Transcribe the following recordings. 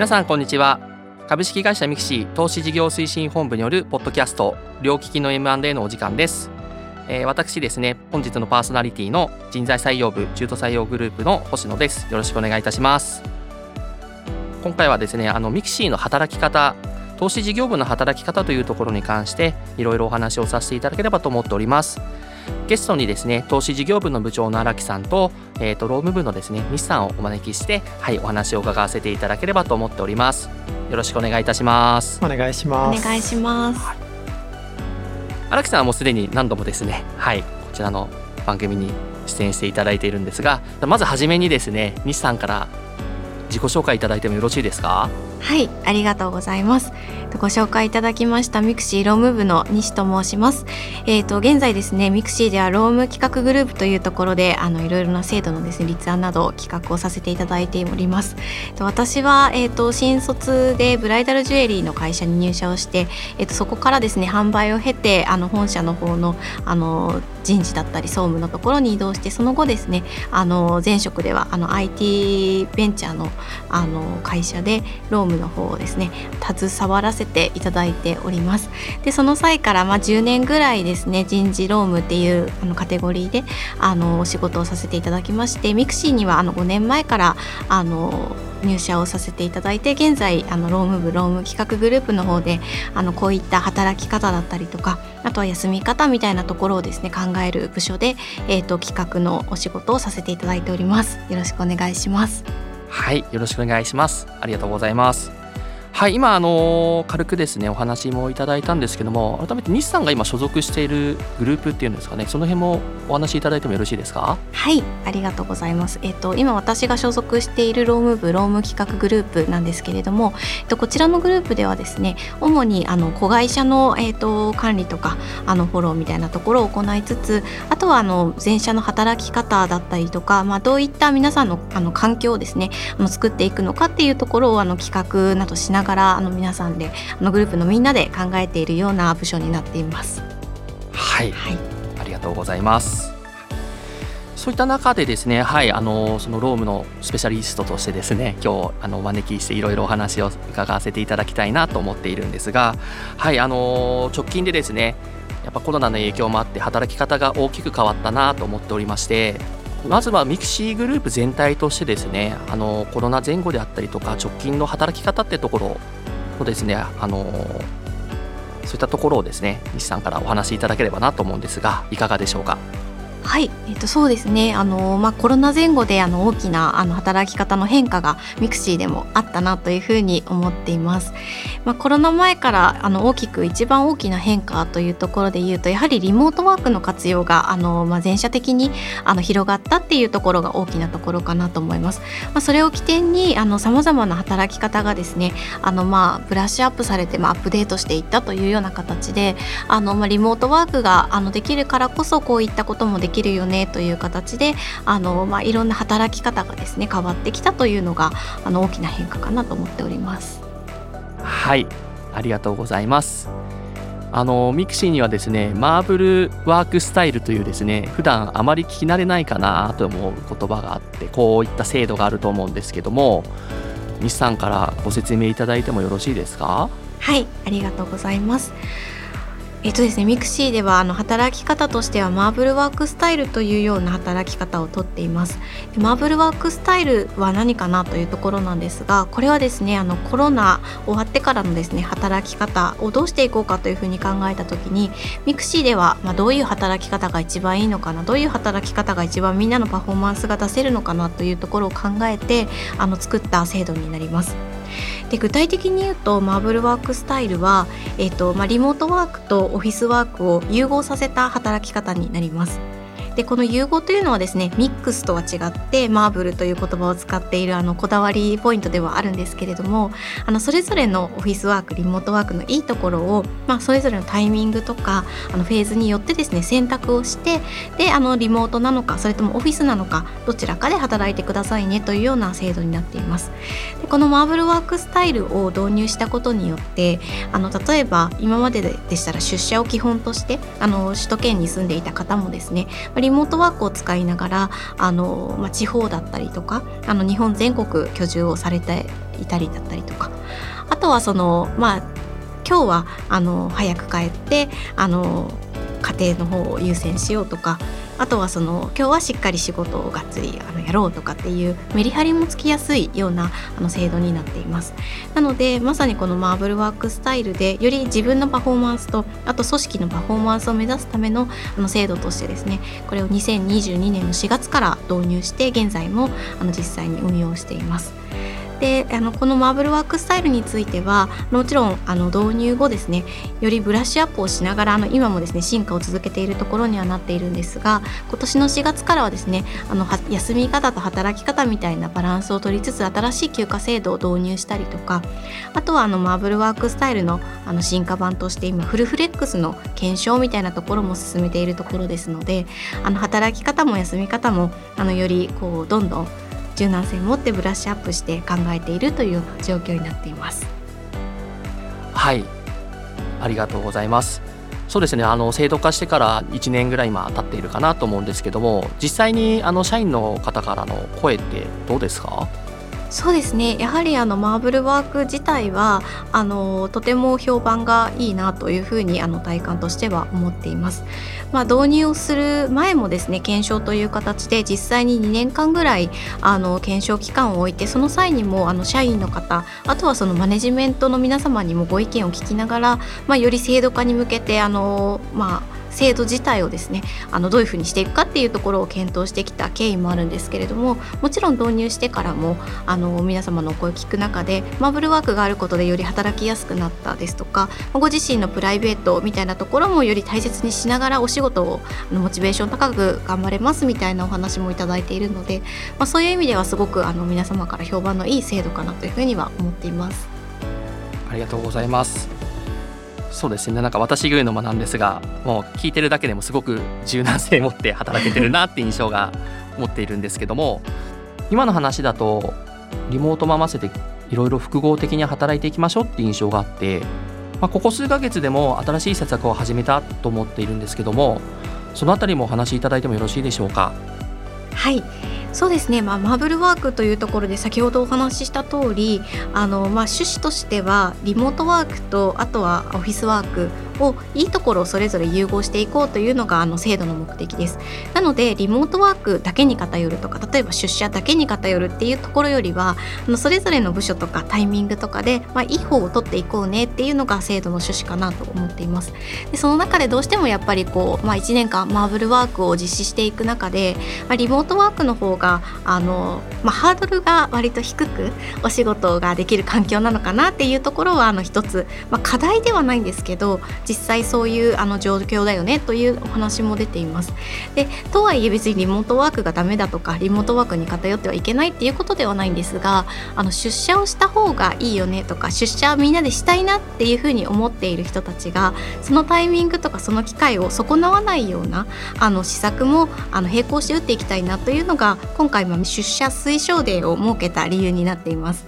皆さんこんにちは。株式会社ミクシー投資事業推進本部によるポッドキャスト両利きの M&A のお時間です、えー、私ですね本日のパーソナリティの人材採用部中途採用グループの星野です。よろしくお願いいたします。今回はですねあのミクシーの働き方投資事業部の働き方というところに関していろいろお話をさせていただければと思っております。ゲストにですね投資事業部の部長の荒木さんと,、えーと、労務部のですね西さんをお招きしてはいお話を伺わせていただければと思っております。よろしくお願いいたします。お願いします。お願いします。荒木さんはもうすでに何度もですねはいこちらの番組に出演していただいているんですがまずはじめにですね西さんから自己紹介いただいてもよろしいですか？はいありがとうございます。ご紹介いただきましたミクシー労務部の西と申します。えっ、ー、と現在ですねミクシーでは労務企画グループというところであのいろいろな制度のですね立案など企画をさせていただいております。私はえっ、ー、と新卒でブライダルジュエリーの会社に入社をしてえっ、ー、とそこからですね販売を経てあの本社の方のあの人事だったり総務のところに移動してその後ですねあの前職ではあの IT ベンチャーのあの会社で労務の方をですね携わらせていただいております。でその際からまあ10年ぐらいですね人事労務っていうあのカテゴリーであのお仕事をさせていただきましてミクシーにはあの5年前からあの入社をさせていただいて現在あの労務部労務企画グループの方であのこういった働き方だったりとかあとは休み方みたいなところをですね考える部署で、えーと企画のお仕事をさせていただいております。よろしくお願いします。はいよろしくお願いします。ありがとうございます。はい今あの軽くですねお話もいただいたんですけども改めて西さんが今所属しているグループっていうんですかねその辺もお話しいただいてもよろしいですか？はいありがとうございます。えっ、と今私が所属している労務部労務企画グループなんですけれども、えっと、こちらのグループではですね主にあの子会社の、えっと、管理とかあのフォローみたいなところを行いつつあとはあの全社の働き方だったりとか、まあ、どういった皆さんのあの環境をですねあの作っていくのかっていうところをあの企画などしながらあの皆さんであのグループのみんなで考えているような部署になっています。はい、はい、ありがとうございます。そういった中でですね、はい、あのそのロームのスペシャリストとしてですね、今日あのお招きしていろいろお話を伺わせていただきたいなと思っているんですが、はい、あの直近でですね、やっぱコロナの影響もあって働き方が大きく変わったなと思っておりまして、まずはミクシーグループ全体としてですねあのコロナ前後であったりとか直近の働き方ってところをですねあのそういったところをですね西さんからお話しいただければなと思うんですがいかがでしょうか？はい、えっと、そうですねあの、まあ、コロナ前後であの大きなあの働き方の変化がミクシーでもあったなというふうに思っています。まあ、コロナ前からあの大きく一番大きな変化というところで言うとやはりリモートワークの活用があの、まあ、全社的にあの広がったっていうところが大きなところかなと思います。まあ、それを起点にさまざまな働き方がですねあの、まあ、ブラッシュアップされて、まあ、アップデートしていったというような形であの、まあ、リモートワークがあのできるからこそこういったこともできるよねという形であの、まあ、いろんな働き方がですね変わってきたというのがあの大きな変化かなと思っております。はいありがとうございます。あのミクシーにはですねマーブルワークスタイルというですね普段あまり聞き慣れないかなと思う言葉があってこういった制度があると思うんですけども西さんからご説明いただいてもよろしいですか？はいありがとうございますえっとですね、ミクシーではあの働き方としてはマーブルワークスタイルというような働き方をとっていますマーブルワークスタイルは何かなというところなんですがこれはですねあのコロナ終わってからのですね働き方をどうしていこうかというふうに考えた時にミクシーではまあどういう働き方が一番いいのかなどういう働き方が一番みんなのパフォーマンスが出せるのかなというところを考えてあの作った制度になります。で具体的に言うとマーブルワークスタイルは、えーとまあ、リモートワークとオフィスワークを融合させた働き方になります。でこの融合というのはですねミックスとは違ってマーブルという言葉を使っているあのこだわりポイントではあるんですけれどもあのそれぞれのオフィスワークリモートワークのいいところを、まあ、それぞれのタイミングとかあのフェーズによってですね選択をしてであのリモートなのかそれともオフィスなのかどちらかで働いてくださいねというような制度になっています。でこのマーブルワークスタイルを導入したことによってあの例えば今まででしたら出社を基本としてあの首都圏に住んでいた方もですねリリモートワークを使いながらあの、まあ、地方だったりとかあの日本全国居住をされていたりだったりとか。あとはそのまあ今日はあの早く帰ってあの家庭の方を優先しようとかあとはその今日はしっかり仕事をがっつりあのやろうとかっていうメリハリもつきやすいようなあの制度になっています。なのでまさにこのマーブルワークスタイルでより自分のパフォーマンスとあと組織のパフォーマンスを目指すためのあの制度としてですねこれを2022年の4月から導入して現在もあの実際に運用しています。であのこのマーブルワークスタイルについてはもちろんあの導入後ですねよりブラッシュアップをしながらあの今もですね進化を続けているところにはなっているんですが今年の4月からはですねあの休み方と働き方みたいなバランスを取りつつ新しい休暇制度を導入したりとかあとはあのマーブルワークスタイルのあの進化版として今フルフレックスの検証みたいなところも進めているところですのであの働き方も休み方もあのよりこうどんどん柔軟性を持ってブラッシュアップして考えているという状況になっています。はい。ありがとうございます。そうですね。あの制度化してから1年ぐらい今経っているかなと思うんですけども実際にあの社員の方からの声ってどうですか？そうですねやはりあのマーブルワーク自体はあのとても評判がいいなというふうにあの体感としては思っています。まあ、導入をする前もですね検証という形で実際に2年間ぐらいあの検証期間を置いてその際にもあの社員の方あとはそのマネジメントの皆様にもご意見を聞きながら、まあ、より制度化に向けてあの、まあ、制度自体をですねあのどういうふうにしていくかっていうところを検討してきた経緯もあるんですけれどももちろん導入してからもあの皆様のお声を聞く中でマーブルワークがあることでより働きやすくなったですとかご自身のプライベートみたいなところもより大切にしながらお仕事をあのモチベーション高く頑張れますみたいなお話もいただいているので、まあ、そういう意味ではすごくあの皆様から評判のいい制度かなというふうには思っています。ありがとうございますそうですねなんか私が言うのもなんですがもう聞いてるだけでもすごく柔軟性を持って働けてるなって印象が持っているんですけども今の話だとリモートも合わせていろいろ複合的に働いていきましょうって印象があって、まあ、ここ数ヶ月でも新しい施策を始めたと思っているんですけどもそのあたりもお話しいただいてもよろしいでしょうか？はい。そうですね、まあ、マーブルワークというところで先ほどお話しした通りあの、まあ、趣旨としてはリモートワークとあとはオフィスワークをいいところをそれぞれ融合していこうというのがあの制度の目的です。なのでリモートワークだけに偏るとか例えば出社だけに偏るっていうところよりはあのそれぞれの部署とかタイミングとかで、まあ、いい方を取っていこうねっていうのが制度の趣旨かなと思っています。でその中でどうしてもやっぱりこう、まあ、1年間マーブルワークを実施していく中で、まあ、リモートワークの方があの、まあ、ハードルが割と低くお仕事ができる環境なのかなっていうところはあの一つ、まあ、課題ではないんですけど実際そういうあの状況だよねというお話も出ています。でとはいえ別にリモートワークがダメだとかリモートワークに偏ってはいけないっていうことではないんですがあの出社をした方がいいよねとか出社みんなでしたいなっていうふうに思っている人たちがそのタイミングとかその機会を損なわないようなあの施策もあの並行して打っていきたいなというのが今回も出社推奨デーを設けた理由になっています。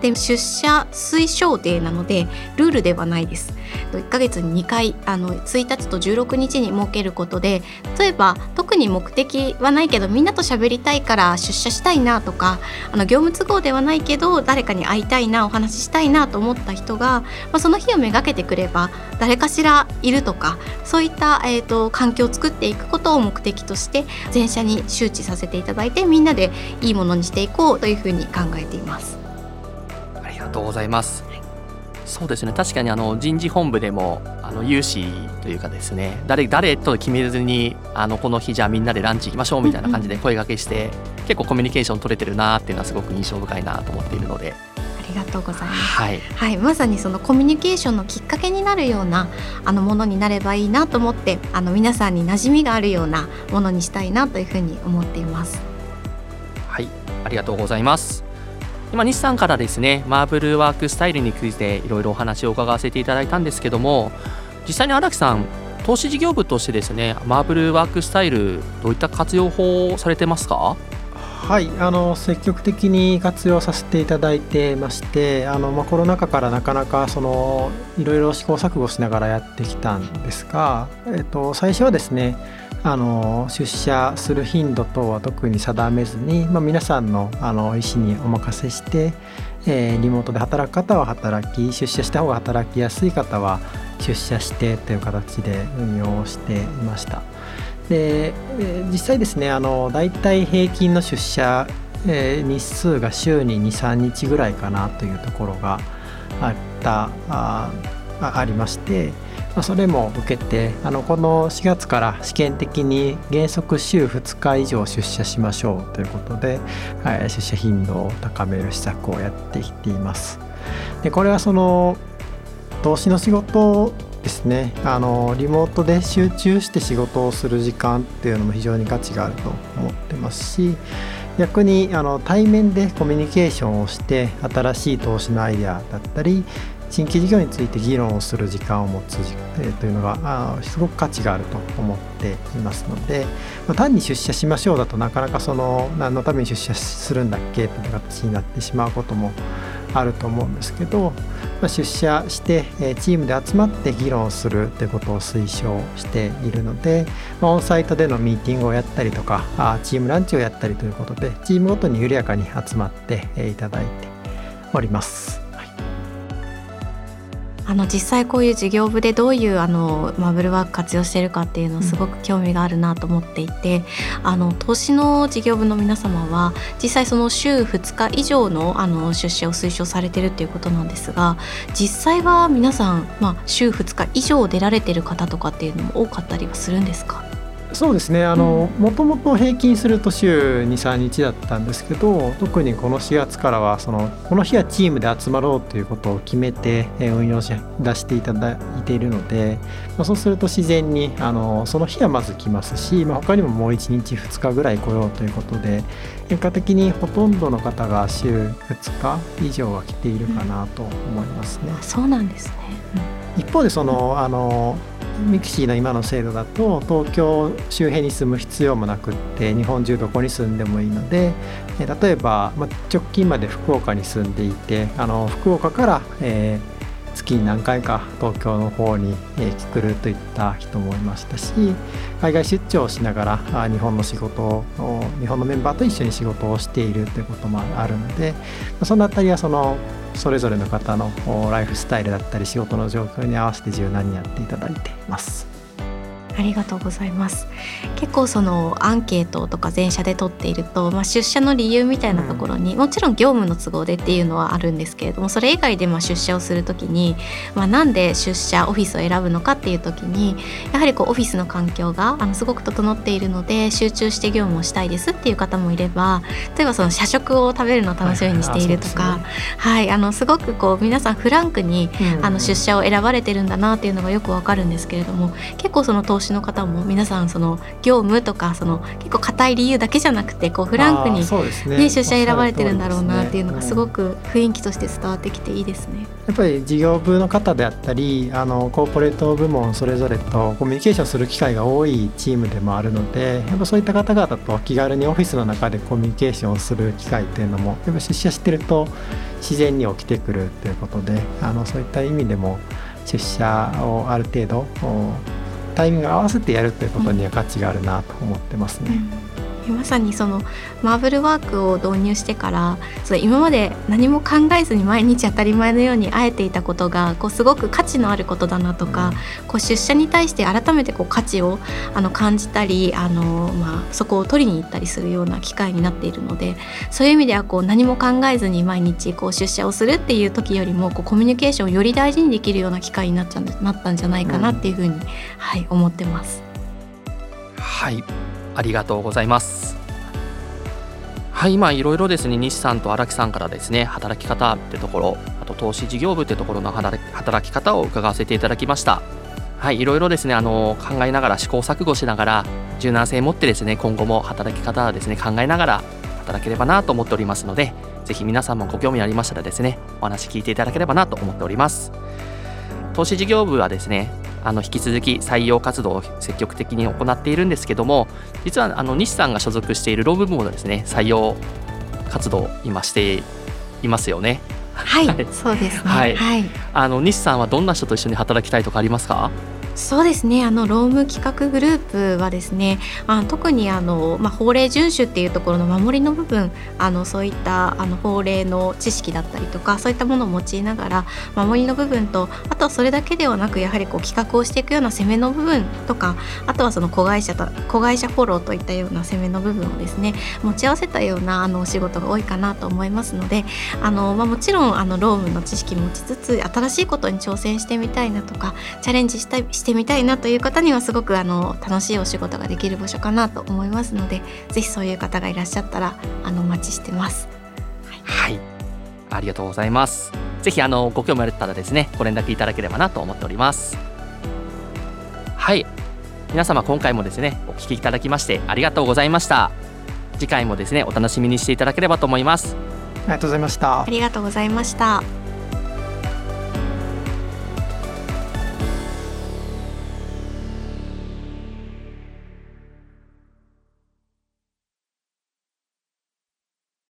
で出社推奨デーなのでルールではないです。1ヶ月に2回あの1日と16日に設けることで例えば特に目的はないけどみんなと喋りたいから出社したいなとかあの業務都合ではないけど誰かに会いたいなお話ししたいなと思った人が、まあ、その日をめがけてくれば誰かしらいるとかそういった、えーと、環境を作っていくことを目的として全社に周知させていただいてみんなでいいものにしていこうというふうに考えています。ありがとうございます。そうですね。確かにあの人事本部でもあの有志というかですね誰誰と決めずにあのこの日じゃあみんなでランチ行きましょうみたいな感じで声がけして、結構コミュニケーション取れてるなっていうのはすごく印象深いなと思っているので。ありがとうございます、はい、はい、まさにそのコミュニケーションのきっかけになるようなあのものになればいいなと思ってあの皆さんに馴染みがあるようなものにしたいなというふうに思っています。はい。ありがとうございます今西さんからですねマーブルワークスタイルについていろいろお話を伺わせていただいたんですけども実際に荒木さん投資事業部としてですねマーブルワークスタイルどういった活用法をされてますか？はいあの積極的に活用させていただいてましてあの、まあ、コロナ禍からなかなかそのいろいろ試行錯誤しながらやってきたんですが、えっと、最初はですねあの出社する頻度等は特に定めずに、まあ、皆さんのあの意思にお任せして、えー、リモートで働く方は働き出社した方が働きやすい方は出社してという形で運用していました。で実際ですねあの大体平均の出社、日数が週に23日ぐらいかなというところがあったあありまして、まあ、それも受けてあのこの4月から試験的に原則週2日以上出社しましょうということで、はい、出社頻度を高める施策をやってきています。でこれはその投資の仕事ですねあのリモートで集中して仕事をする時間っていうのも非常に価値があると思ってますし逆にあの対面でコミュニケーションをして新しい投資のアイデアだったり新規事業について議論をする時間を持つ、えー、というのがあすごく価値があると思っていますので、まあ、単に出社しましょうだとなかなかその何のために出社するんだっけという形になってしまうこともあると思うんですけど、まあ、出社してチームで集まって議論するということを推奨しているので、まあ、オンサイトでのミーティングをやったりとかあチームランチをやったりということでチームごとに緩やかに集まっていただいております。あの実際こういう事業部でどういうあのマブルワーク活用してるかっていうのをすごく興味があるなと思っていて、うん、あの投資の事業部の皆様は実際その週2日以上のあの出社を推奨されてるっていうことなんですが実際は皆さん、まあ、週2日以上出られてる方とかっていうのも多かったりはするんですか？そうですね。あのもともと平均すると週23日だったんですけど特にこの4月からはそのこの日はチームで集まろうということを決めて運用し出していただいているので、まあ、そうすると自然にあのその日はまず来ますし、まあ、他にももう1日2日ぐらい来ようということで結果的にほとんどの方が週2日以上は来ているかなと思いますね。うん、そうなんですね、うん、一方でそのあのミクシーの今の制度だと東京周辺に住む必要もなくって日本中どこに住んでもいいので例えば、直近まで福岡に住んでいてあの福岡から、えー月に何回か東京の方に来るといった人もいましたし海外出張をしながら日本の仕事を日本のメンバーと一緒に仕事をしているということもあるのでその辺りはそのそれぞれの方のライフスタイルだったり仕事の状況に合わせて柔軟にやっていただいています。ありがとうございます。結構そのアンケートとか全社で取っていると、まあ、出社の理由みたいなところに、うん、もちろん業務の都合でっていうのはあるんですけれどもそれ以外でまあ出社をする時に、まあ、なんで出社オフィスを選ぶのかっていう時にやはりこうオフィスの環境があのすごく整っているので集中して業務をしたいですっていう方もいれば例えばその社食を食べるのを楽しみにしているとか、はい、あのすごくこう皆さんフランクに、あの出社を選ばれてるんだなっていうのがよくわかるんですけれども結構その投資の方も皆さんその業務とかその結構硬い理由だけじゃなくてこうフランクに、ね、ね、出社選ばれてるんだろうなっていうのがすごく雰囲気として伝わってきていいですね。やっぱり事業部の方であったりあのコーポレート部門それぞれとコミュニケーションする機会が多いチームでもあるのでやっぱそういった方々と気軽にオフィスの中でコミュニケーションをする機会っていうのもやっぱ出社してると自然に起きてくるということであのそういった意味でも出社をある程度タイミング合わせてやるということには価値があるなと思ってますね。うんまさにそのマーブルワークを導入してからそ今まで何も考えずに毎日当たり前のように会えていたことがこうすごく価値のあることだなとか、うん、こう出社に対して改めてこう価値をあの感じたりあの、まあ、そこを取りに行ったりするような機会になっているのでそういう意味ではこう何も考えずに毎日こう出社をするっていう時よりもこうコミュニケーションをより大事にできるような機会になっちゃなったんじゃないかなっていうふうに、うん、はい、思ってます。はいありがとうございます。はい今いろいろですね。西さんと荒木さんからですね働き方ってところあと投資事業部ってところの働き方を伺わせていただきました。はいいろいろですねあの考えながら試行錯誤しながら柔軟性を持ってですね今後も働き方はですね考えながら働ければなと思っておりますのでぜひ皆さんもご興味ありましたらですねお話聞いていただければなと思っております。投資事業部はですねあの引き続き採用活動を積極的に行っているんですけども実はあの西さんが所属しているローブ部もですね採用活動を今していますよね。はい、そうですね。はい、はい、あの西さんはどんな人と一緒に働きたいとかありますか？そうですね。あのローム企画グループはですねあ特にあの、まあ、法令遵守っていうところの守りの部分あのそういったあの法令の知識だったりとかそういったものを用いながら守りの部分とあとはそれだけではなくやはりこう企画をしていくような攻めの部分とかあとはその子会社と子会社フォローといったような攻めの部分をですね持ち合わせたようなあのお仕事が多いかなと思いますのであの、まあ、もちろんあのロームの知識持ちつつ新しいことに挑戦してみたいなとかチャレンジしたしてみたいなという方にはすごくあの楽しいお仕事ができる場所かなと思いますのでぜひそういう方がいらっしゃったらあのお待ちしてます。はい、はい、ありがとうございます。ぜひあのご興味あったらですねご連絡いただければなと思っております。はい皆様今回もですねお聞きいただきましてありがとうございました次回もですねお楽しみにしていただければと思いますありがとうございましたありがとうございました